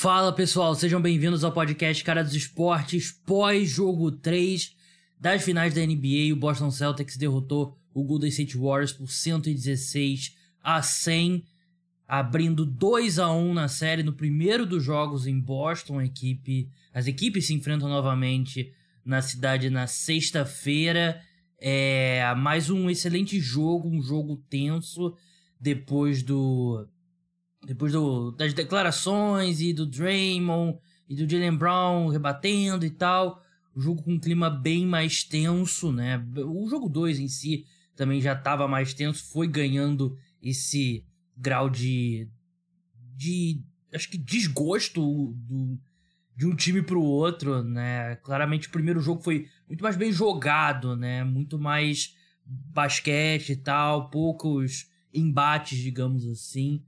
Fala pessoal, sejam bem-vindos ao podcast Cara dos Esportes, pós-jogo 3 das finais da NBA. O Boston Celtics derrotou o Golden State Warriors por 116 a 100, abrindo 2 a 1 na série no primeiro dos jogos em Boston. Equipe, as equipes se enfrentam novamente na cidade na sexta-feira. É mais um excelente jogo, um jogo tenso depois do depois do, das declarações e do Draymond e do Jalen Brown rebatendo e tal. O jogo com um clima bem mais tenso, né? O jogo 2 em si também já estava mais tenso, foi ganhando esse grau de. de. acho que desgosto do, de um time para o outro, né? Claramente o primeiro jogo foi muito mais bem jogado, né? Muito mais basquete e tal, poucos embates, digamos assim.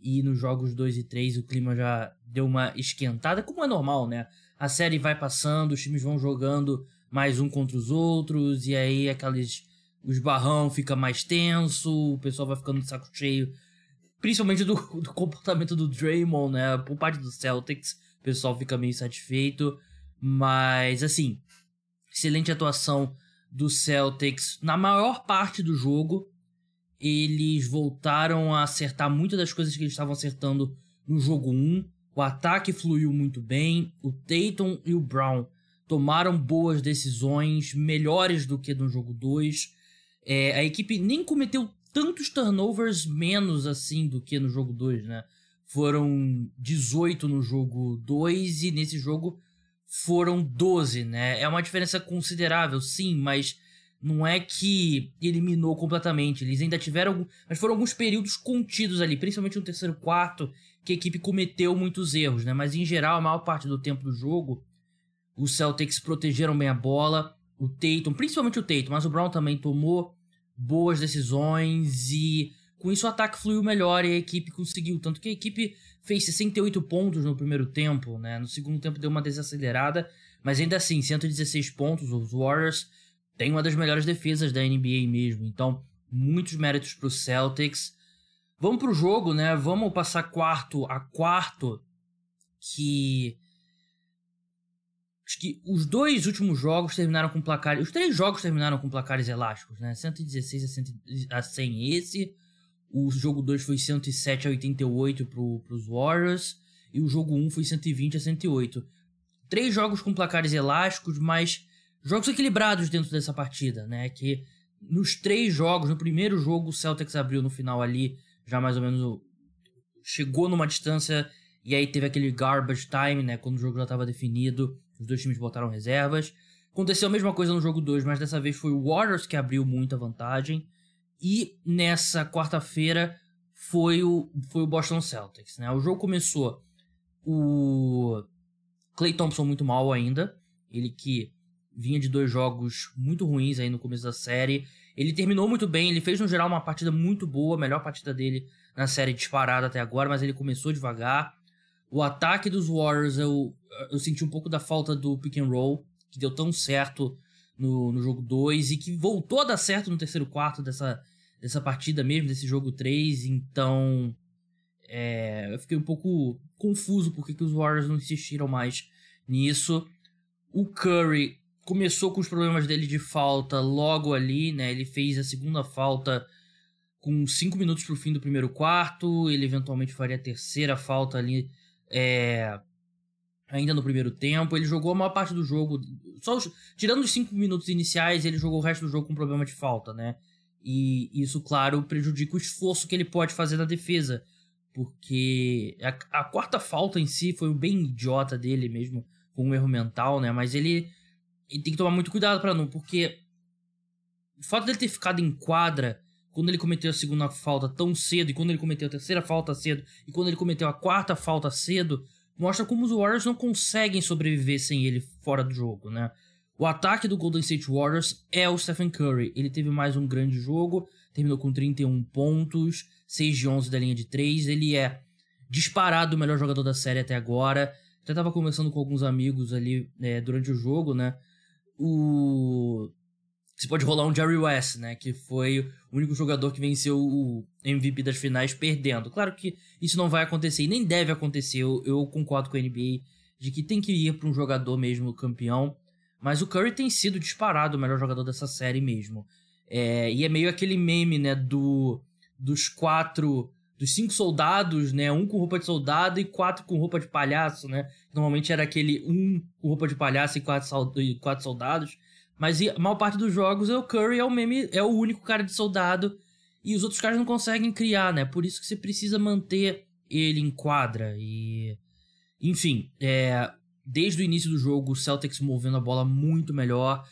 E nos jogos 2 e 3 o clima já deu uma esquentada, como é normal, né? A série vai passando, os times vão jogando mais um contra os outros, e aí aqueles. Os barrão fica mais tenso, o pessoal vai ficando de saco cheio. Principalmente do, do comportamento do Draymond, né? Por parte do Celtics, o pessoal fica meio satisfeito. Mas, assim, excelente atuação do Celtics na maior parte do jogo eles voltaram a acertar muitas das coisas que eles estavam acertando no jogo 1. O ataque fluiu muito bem. O Tatum e o Brown tomaram boas decisões, melhores do que no jogo 2. É, a equipe nem cometeu tantos turnovers menos assim do que no jogo 2, né? Foram 18 no jogo 2 e nesse jogo foram 12, né? É uma diferença considerável, sim, mas não é que eliminou completamente. Eles ainda tiveram. Mas foram alguns períodos contidos ali, principalmente no terceiro quarto, que a equipe cometeu muitos erros, né? Mas em geral, a maior parte do tempo do jogo, os Celtics protegeram bem a bola. O Tatum, principalmente o Tatum, mas o Brown também tomou boas decisões e com isso o ataque fluiu melhor e a equipe conseguiu. Tanto que a equipe fez 68 pontos no primeiro tempo, né? No segundo tempo deu uma desacelerada, mas ainda assim, 116 pontos. Os Warriors tem uma das melhores defesas da NBA mesmo. Então, muitos méritos para o Celtics. Vamos para o jogo, né? Vamos passar quarto a quarto. Que. Acho que os dois últimos jogos terminaram com placares. Os três jogos terminaram com placares elásticos, né? 116 a 100 esse. O jogo 2 foi 107 a 88 para os Warriors. E o jogo 1 um foi 120 a 108. Três jogos com placares elásticos, mas jogos equilibrados dentro dessa partida, né? Que nos três jogos, no primeiro jogo o Celtics abriu no final ali, já mais ou menos chegou numa distância e aí teve aquele garbage time, né? Quando o jogo já estava definido, os dois times botaram reservas. Aconteceu a mesma coisa no jogo 2, mas dessa vez foi o Warriors que abriu muita vantagem. E nessa quarta-feira foi o, foi o Boston Celtics, né? O jogo começou o Clay Thompson muito mal ainda, ele que vinha de dois jogos muito ruins aí no começo da série. Ele terminou muito bem, ele fez no geral uma partida muito boa, a melhor partida dele na série disparada até agora, mas ele começou devagar. O ataque dos Warriors, eu, eu senti um pouco da falta do pick and roll, que deu tão certo no, no jogo 2 e que voltou a dar certo no terceiro quarto dessa, dessa partida mesmo, desse jogo 3. Então, é, eu fiquei um pouco confuso porque que os Warriors não insistiram mais nisso. O Curry começou com os problemas dele de falta logo ali, né? Ele fez a segunda falta com 5 minutos pro fim do primeiro quarto. Ele eventualmente faria a terceira falta ali é, ainda no primeiro tempo. Ele jogou a maior parte do jogo. Só os, tirando os 5 minutos iniciais, ele jogou o resto do jogo com problema de falta, né? E isso, claro, prejudica o esforço que ele pode fazer na defesa. Porque a, a quarta falta em si foi bem idiota dele mesmo, com um erro mental, né? Mas ele e tem que tomar muito cuidado para não, porque o fato dele ter ficado em quadra quando ele cometeu a segunda falta tão cedo, e quando ele cometeu a terceira falta cedo, e quando ele cometeu a quarta falta cedo, mostra como os Warriors não conseguem sobreviver sem ele fora do jogo, né? O ataque do Golden State Warriors é o Stephen Curry. Ele teve mais um grande jogo, terminou com 31 pontos, 6 de 11 da linha de 3. Ele é disparado o melhor jogador da série até agora. Até tava conversando com alguns amigos ali é, durante o jogo, né? O você pode rolar um Jerry West, né? Que foi o único jogador que venceu o MVP das finais perdendo. Claro que isso não vai acontecer e nem deve acontecer. Eu, eu concordo com a NBA de que tem que ir para um jogador mesmo campeão. Mas o Curry tem sido disparado o melhor jogador dessa série mesmo. É, e é meio aquele meme, né? Do, dos quatro. Dos cinco soldados, né? Um com roupa de soldado e quatro com roupa de palhaço, né? Normalmente era aquele um com roupa de palhaço e quatro, e quatro soldados. Mas a maior parte dos jogos é o Curry é o meme, é o único cara de soldado e os outros caras não conseguem criar, né? Por isso que você precisa manter ele em quadra e enfim, é, desde o início do jogo o Celtics movendo a bola muito melhor,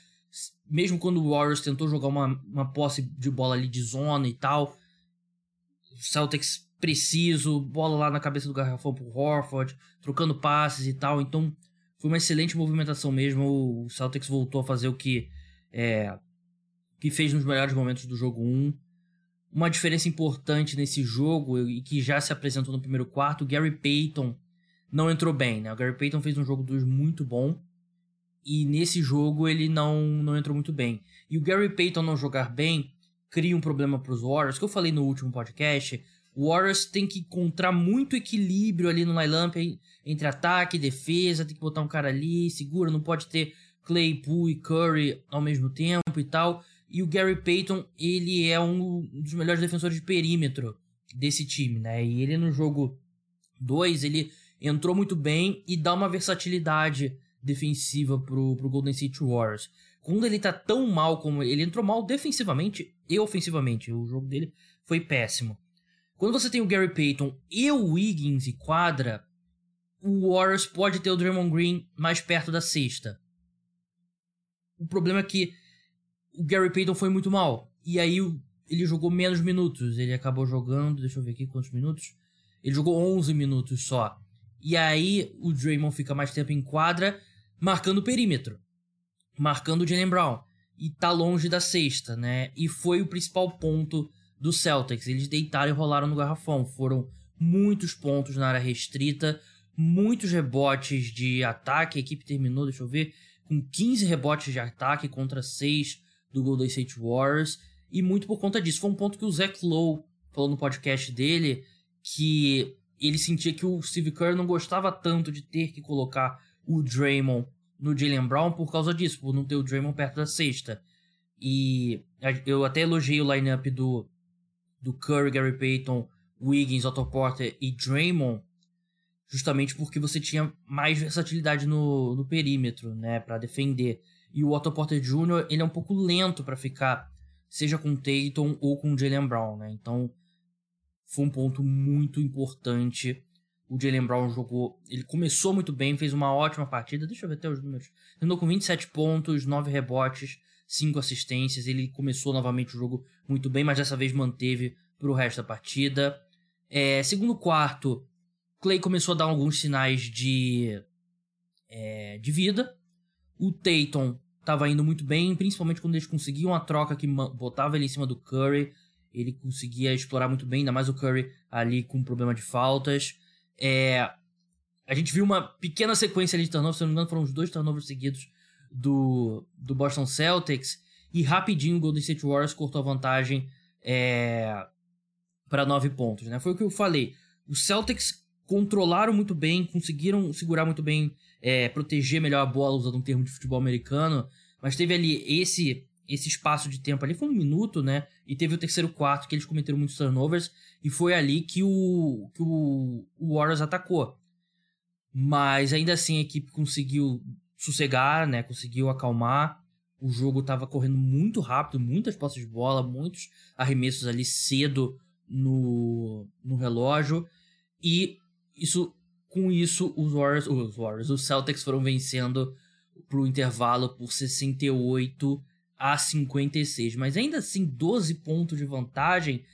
mesmo quando o Warriors tentou jogar uma, uma posse de bola ali de zona e tal, Celtics preciso, bola lá na cabeça do garrafão pro Horford, trocando passes e tal, então foi uma excelente movimentação mesmo. O Celtics voltou a fazer o que é, que fez nos melhores momentos do jogo 1. Uma diferença importante nesse jogo e que já se apresentou no primeiro quarto, o Gary Payton não entrou bem, né? O Gary Payton fez um jogo 2 muito bom e nesse jogo ele não, não entrou muito bem. E o Gary Payton não jogar bem cria um problema para os Warriors, que eu falei no último podcast. O Warriors tem que encontrar muito equilíbrio ali no lineup entre ataque e defesa, tem que botar um cara ali, segura, não pode ter Claypool e Curry ao mesmo tempo e tal. E o Gary Payton, ele é um dos melhores defensores de perímetro desse time, né? E ele no jogo 2, ele entrou muito bem e dá uma versatilidade defensiva pro, pro Golden State Warriors. Quando ele tá tão mal como ele entrou mal defensivamente e ofensivamente, o jogo dele foi péssimo. Quando você tem o Gary Payton e o Wiggins e quadra, o Warriors pode ter o Draymond Green mais perto da sexta. O problema é que o Gary Payton foi muito mal. E aí ele jogou menos minutos. Ele acabou jogando, deixa eu ver aqui quantos minutos. Ele jogou 11 minutos só. E aí o Draymond fica mais tempo em quadra, marcando o perímetro. Marcando o Jalen Brown. E tá longe da sexta, né? E foi o principal ponto do Celtics. Eles deitaram e rolaram no garrafão. Foram muitos pontos na área restrita muitos rebotes de ataque. A equipe terminou, deixa eu ver, com 15 rebotes de ataque contra 6 do Golden State Warriors. E muito por conta disso. Foi um ponto que o Zach Lowe falou no podcast dele que ele sentia que o Steve Kerr não gostava tanto de ter que colocar o Draymond no Jalen Brown por causa disso, por não ter o Draymond perto da sexta. E eu até elogiei o lineup do, do Curry, Gary Payton, Wiggins, Otto Porter e Draymond justamente porque você tinha mais versatilidade no, no perímetro, né, para defender. E o Otto Porter Jr., ele é um pouco lento para ficar, seja com o Tatum ou com o Jalen Brown, né? Então, foi um ponto muito importante. O Jalen Brown jogou, ele começou muito bem, fez uma ótima partida. Deixa eu ver até os números. Terminou com 27 pontos, 9 rebotes, 5 assistências. Ele começou novamente o jogo muito bem, mas dessa vez manteve para o resto da partida. É, segundo quarto, Clay começou a dar alguns sinais de, é, de vida. O Tatum estava indo muito bem, principalmente quando eles conseguiam a troca que botava ele em cima do Curry. Ele conseguia explorar muito bem, ainda mais o Curry ali com problema de faltas. É, a gente viu uma pequena sequência de turnovers, se não me engano, foram os dois turnovers seguidos do, do Boston Celtics. E rapidinho o Golden State Warriors cortou a vantagem é, para nove pontos. Né? Foi o que eu falei. O Celtics controlaram muito bem, conseguiram segurar muito bem, é, proteger melhor a bola, usando um termo de futebol americano, mas teve ali esse esse espaço de tempo ali, foi um minuto, né? E teve o terceiro quarto que eles cometeram muitos turnovers, e foi ali que o, que o, o Warriors atacou. Mas ainda assim a equipe conseguiu sossegar, né? Conseguiu acalmar. O jogo estava correndo muito rápido, muitas posses de bola, muitos arremessos ali cedo no, no relógio. E isso, com isso, os Warriors, os Warriors, os Celtics foram vencendo pro intervalo por 68 a 56. Mas ainda assim, 12 pontos de vantagem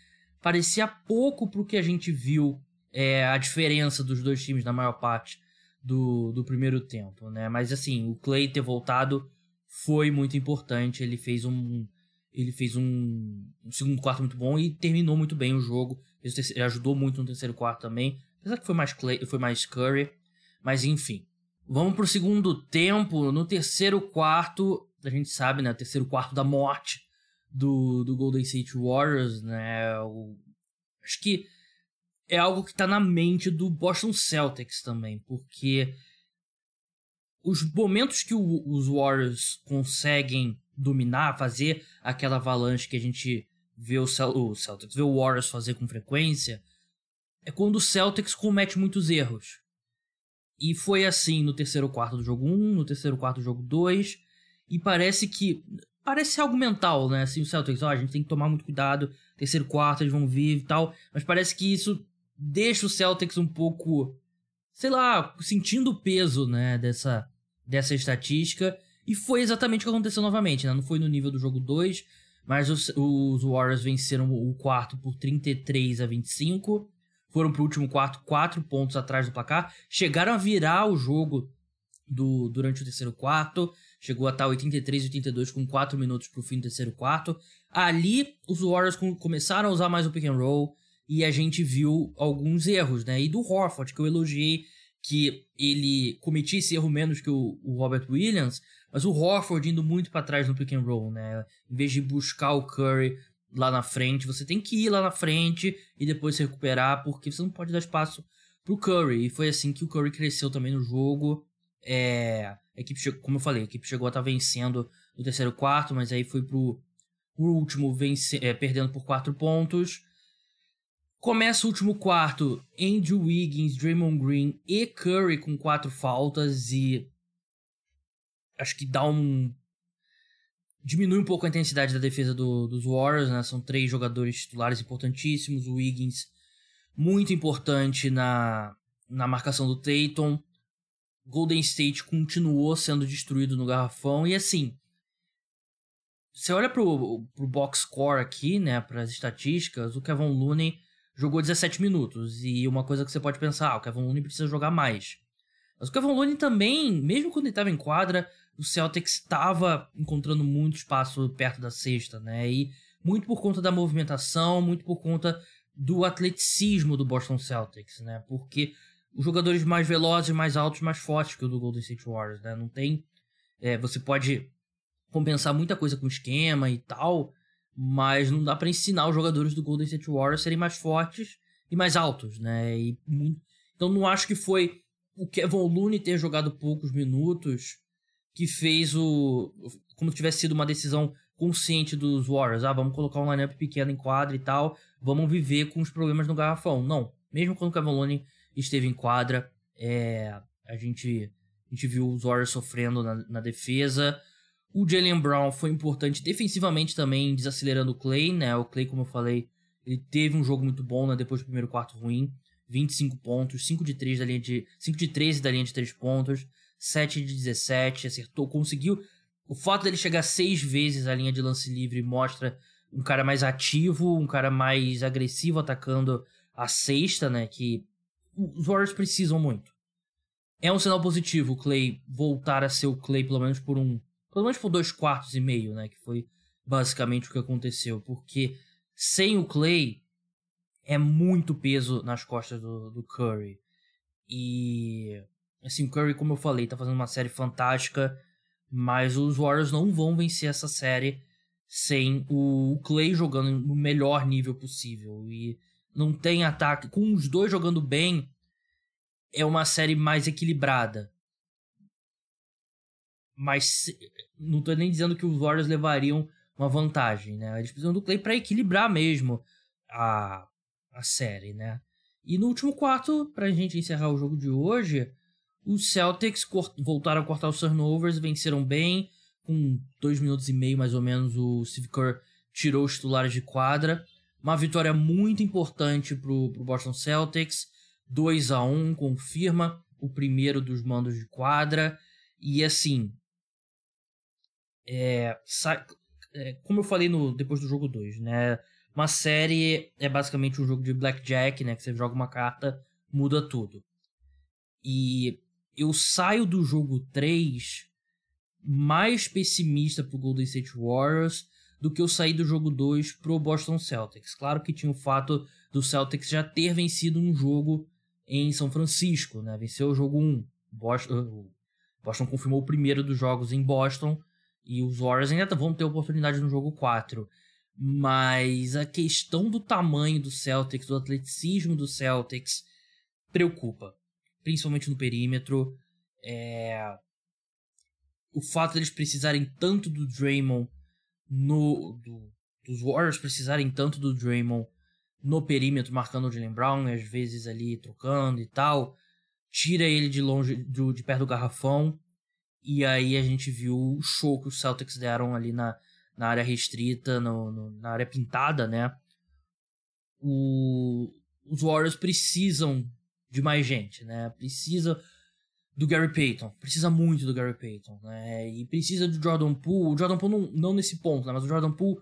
parecia pouco pro que a gente viu é, a diferença dos dois times na maior parte do, do primeiro tempo, né? Mas assim, o Clay ter voltado foi muito importante. Ele fez um ele fez um, um segundo quarto muito bom e terminou muito bem o jogo. Ele ajudou muito no terceiro quarto também. Apesar que foi mais, Clay, foi mais Curry. Mas enfim. Vamos pro segundo tempo. No terceiro quarto, a gente sabe, né, o terceiro quarto da morte do, do Golden State Warriors, né? O, acho que é algo que tá na mente do Boston Celtics também, porque os momentos que o, os Warriors conseguem dominar, fazer aquela avalanche que a gente vê o, Cel o Celtics, vê o Warriors fazer com frequência, é quando o Celtics comete muitos erros. E foi assim no terceiro quarto do jogo 1, no terceiro quarto do jogo 2, e parece que parece algo mental, né? Assim, o Celtics, ó, a gente tem que tomar muito cuidado, terceiro quarto eles vão vir e tal, mas parece que isso deixa o Celtics um pouco, sei lá, sentindo o peso, né, dessa dessa estatística, e foi exatamente o que aconteceu novamente, né? Não foi no nível do jogo 2, mas os, os Warriors venceram o quarto por 33 a 25. Foram pro último quarto, quatro pontos atrás do placar. Chegaram a virar o jogo do durante o terceiro quarto. Chegou a estar 83 82 com 4 minutos pro fim do terceiro quarto. Ali, os Warriors começaram a usar mais o pick and roll. E a gente viu alguns erros, né? E do Horford, que eu elogiei que ele cometia esse erro menos que o, o Robert Williams, mas o Horford indo muito para trás no pick and roll, né? Em vez de buscar o Curry lá na frente, você tem que ir lá na frente e depois se recuperar, porque você não pode dar espaço pro Curry. E foi assim que o Curry cresceu também no jogo. É, a equipe, como eu falei, a equipe chegou a estar tá vencendo no terceiro quarto, mas aí foi pro, pro último vence, é, perdendo por quatro pontos. Começa o último quarto, Andrew Wiggins, Draymond Green e Curry com quatro faltas e acho que dá um diminui um pouco a intensidade da defesa do, dos Warriors, né? São três jogadores titulares importantíssimos, o Wiggins muito importante na, na marcação do Tatum. Golden State continuou sendo destruído no garrafão e assim, você olha pro, pro box score aqui, né, para as estatísticas, o Kevin Looney jogou 17 minutos. E uma coisa que você pode pensar, ah, o Kevin Looney precisa jogar mais. Mas o Kevin Looney também, mesmo quando ele estava em quadra, o Celtics estava encontrando muito espaço perto da cesta, né? E muito por conta da movimentação, muito por conta do atleticismo do Boston Celtics, né? Porque os jogadores mais velozes, mais altos, mais fortes que o do Golden State Warriors, né? Não tem... É, você pode compensar muita coisa com esquema e tal, mas não dá para ensinar os jogadores do Golden State Warriors a serem mais fortes e mais altos, né? E, então não acho que foi o Kevin Looney ter jogado poucos minutos que fez o como se tivesse sido uma decisão consciente dos Warriors, ah, vamos colocar um lineup pequeno em quadra e tal, vamos viver com os problemas no garrafão. Não, mesmo quando o Kevin Looney esteve em quadra, é, a gente a gente viu os Warriors sofrendo na, na defesa, o Jalen Brown foi importante defensivamente também, desacelerando o Clay, né? O Clay, como eu falei, ele teve um jogo muito bom, né? Depois do primeiro quarto ruim. 25 pontos, 5 de 3 da linha de 5 de 13 da linha de 3 pontos, 7 de 17, acertou, conseguiu. O fato dele chegar seis vezes à linha de lance livre mostra um cara mais ativo, um cara mais agressivo atacando a sexta, né, que os Warriors precisam muito. É um sinal positivo o Clay voltar a ser o Clay pelo menos por um pelo menos por dois quartos e meio, né? Que foi basicamente o que aconteceu. Porque sem o Clay é muito peso nas costas do, do Curry. E assim, o Curry, como eu falei, tá fazendo uma série fantástica. Mas os Warriors não vão vencer essa série sem o Clay jogando no melhor nível possível. E não tem ataque. Com os dois jogando bem, é uma série mais equilibrada. Mas não tô nem dizendo que os Warriors levariam uma vantagem, né? Eles precisam do Clay para equilibrar mesmo a, a série, né? E no último quarto, pra gente encerrar o jogo de hoje, os Celtics voltaram a cortar os turnovers, venceram bem, com dois minutos e meio mais ou menos o Steve Kerr tirou os titulares de quadra. Uma vitória muito importante pro, pro Boston Celtics, 2 a 1 confirma o primeiro dos mandos de quadra. E assim, é, é, como eu falei no, depois do jogo 2, né? Uma série é basicamente um jogo de blackjack, né? Que você joga uma carta, muda tudo. E eu saio do jogo 3 mais pessimista pro Golden State Warriors do que eu saí do jogo 2 pro Boston Celtics. Claro que tinha o fato do Celtics já ter vencido um jogo em São Francisco, né? Venceu o jogo 1. Boston, Boston confirmou o primeiro dos jogos em Boston E os Warriors ainda vão ter oportunidade no jogo 4. Mas a questão do tamanho do Celtics, do atleticismo do Celtics, preocupa. Principalmente no perímetro. É... O fato deles precisarem tanto do Draymond no. Do, dos Warriors precisarem tanto do Draymond no perímetro, marcando o Jalen Brown, e às vezes ali trocando e tal. Tira ele de longe, de, de perto do garrafão. E aí a gente viu o show que os Celtics deram ali na, na área restrita, no, no, na área pintada, né? O, os Warriors precisam de mais gente, né? Precisa do Gary Payton, precisa muito do Gary Payton, né? E precisa do Jordan Poole. O Jordan Poole não, não nesse ponto, né? Mas o Jordan Poole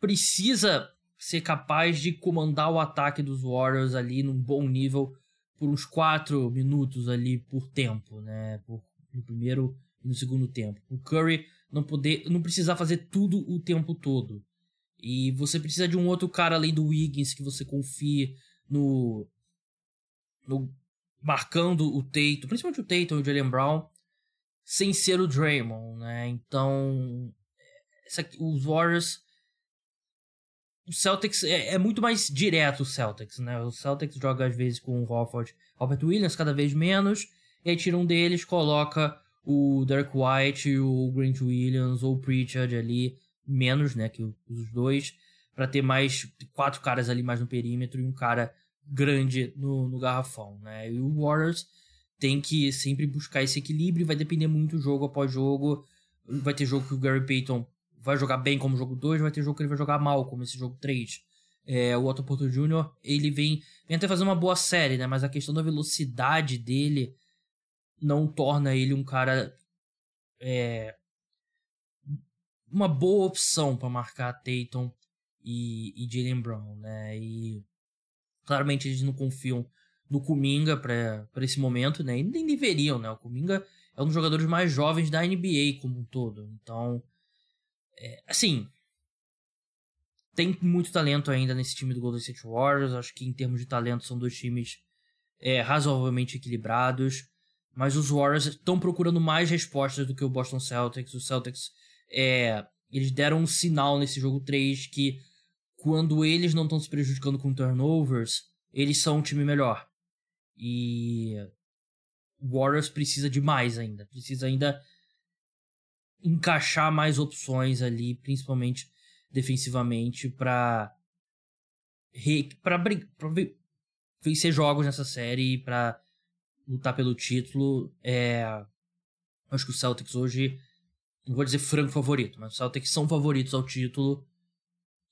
precisa ser capaz de comandar o ataque dos Warriors ali num bom nível por uns 4 minutos ali por tempo, né? Por, no primeiro e no segundo tempo. O Curry não poder, não precisar fazer tudo o tempo todo. E você precisa de um outro cara além do Wiggins que você confie no, no marcando o Tatum, principalmente o Tatum e o Jalen Brown, sem ser o Draymond, né? Então, essa, os Warriors o Celtics é, é, muito mais direto o Celtics, né? O Celtics joga às vezes com o Horford, Robert Williams cada vez menos, e aí tira um deles, coloca o Derek White, o Grant Williams ou o Pritchard ali, menos, né, que os dois, para ter mais quatro caras ali mais no perímetro e um cara grande no, no garrafão, né? E o Warriors tem que sempre buscar esse equilíbrio, vai depender muito jogo após jogo. Vai ter jogo que o Gary Payton vai jogar bem como jogo 2, vai ter jogo que ele vai jogar mal, como esse jogo 3. É, o Otto Porto Jr., ele vem, vem até fazer uma boa série, né? Mas a questão da velocidade dele não torna ele um cara é, uma boa opção para marcar Tatum e, e Jalen Brown, né? E claramente eles não confiam no Kuminga para esse momento, né? E nem deveriam, né? O Kuminga é um dos jogadores mais jovens da NBA como um todo. Então, é, assim, tem muito talento ainda nesse time do Golden State Warriors. Acho que em termos de talento são dois times é, razoavelmente equilibrados. Mas os Warriors estão procurando mais respostas do que o Boston Celtics. Os Celtics, é, eles deram um sinal nesse jogo 3 que quando eles não estão se prejudicando com turnovers, eles são um time melhor. E o Warriors precisa de mais ainda. Precisa ainda encaixar mais opções ali, principalmente defensivamente, para para vencer jogos nessa série para lutar pelo título. É, acho que os Celtics hoje, não vou dizer franco favorito, mas os Celtics são favoritos ao título.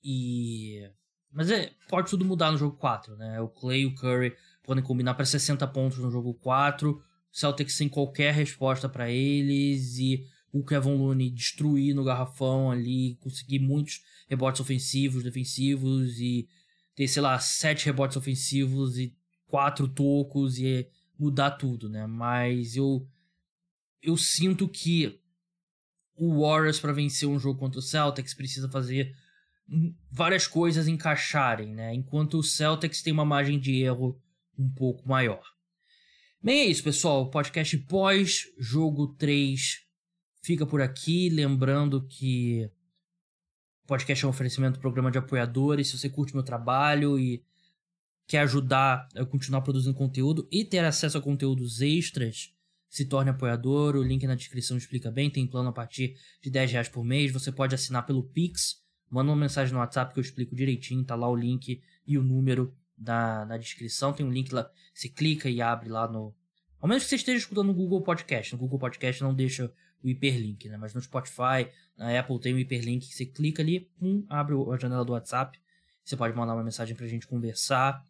E. Mas é, pode tudo mudar no jogo 4, né? O Clay e o Curry podem combinar para 60 pontos no jogo 4. Celtics sem qualquer resposta para eles e o Kevin Looney destruir no garrafão ali, conseguir muitos rebotes ofensivos, defensivos e ter, sei lá, sete rebotes ofensivos e quatro tocos e mudar tudo, né? Mas eu eu sinto que o Warriors para vencer um jogo contra o Celtics precisa fazer várias coisas encaixarem, né? Enquanto o Celtics tem uma margem de erro um pouco maior. Bem, é isso, pessoal. O podcast pós jogo 3 fica por aqui, lembrando que o podcast é um oferecimento do programa de apoiadores. Se você curte meu trabalho e quer ajudar a continuar produzindo conteúdo e ter acesso a conteúdos extras, se torne apoiador. O link na descrição explica bem. Tem plano a partir de 10 reais por mês. Você pode assinar pelo Pix. Manda uma mensagem no WhatsApp que eu explico direitinho. Tá lá o link e o número da, na descrição. Tem um link lá. Você clica e abre lá no. Ao menos que você esteja escutando no Google Podcast. No Google Podcast não deixa o hiperlink, né? Mas no Spotify, na Apple tem o hiperlink. Você clica ali, hum, abre a janela do WhatsApp. Você pode mandar uma mensagem pra gente conversar.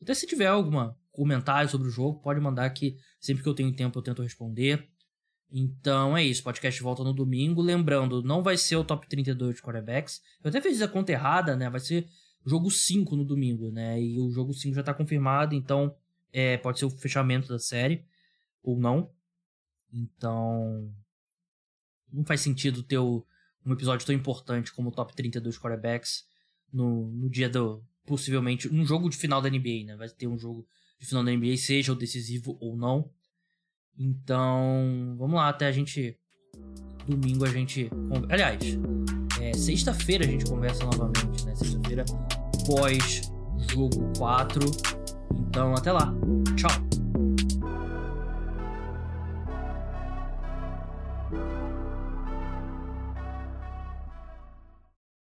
Então, se tiver algum comentário sobre o jogo, pode mandar que sempre que eu tenho tempo eu tento responder. Então é isso, podcast volta no domingo. Lembrando, não vai ser o top 32 de quarterbacks. Eu até fiz a conta errada, né? Vai ser jogo 5 no domingo, né? E o jogo 5 já tá confirmado, então é, pode ser o fechamento da série ou não. Então não faz sentido ter um episódio tão importante como o top 32 quarterbacks no, no dia do, possivelmente um jogo de final da NBA, né? Vai ter um jogo de final da NBA, seja o decisivo ou não. Então, vamos lá, até a gente domingo a gente. Aliás, é, sexta-feira a gente conversa novamente, né? Sexta-feira pós jogo 4. Então, até lá. Tchau.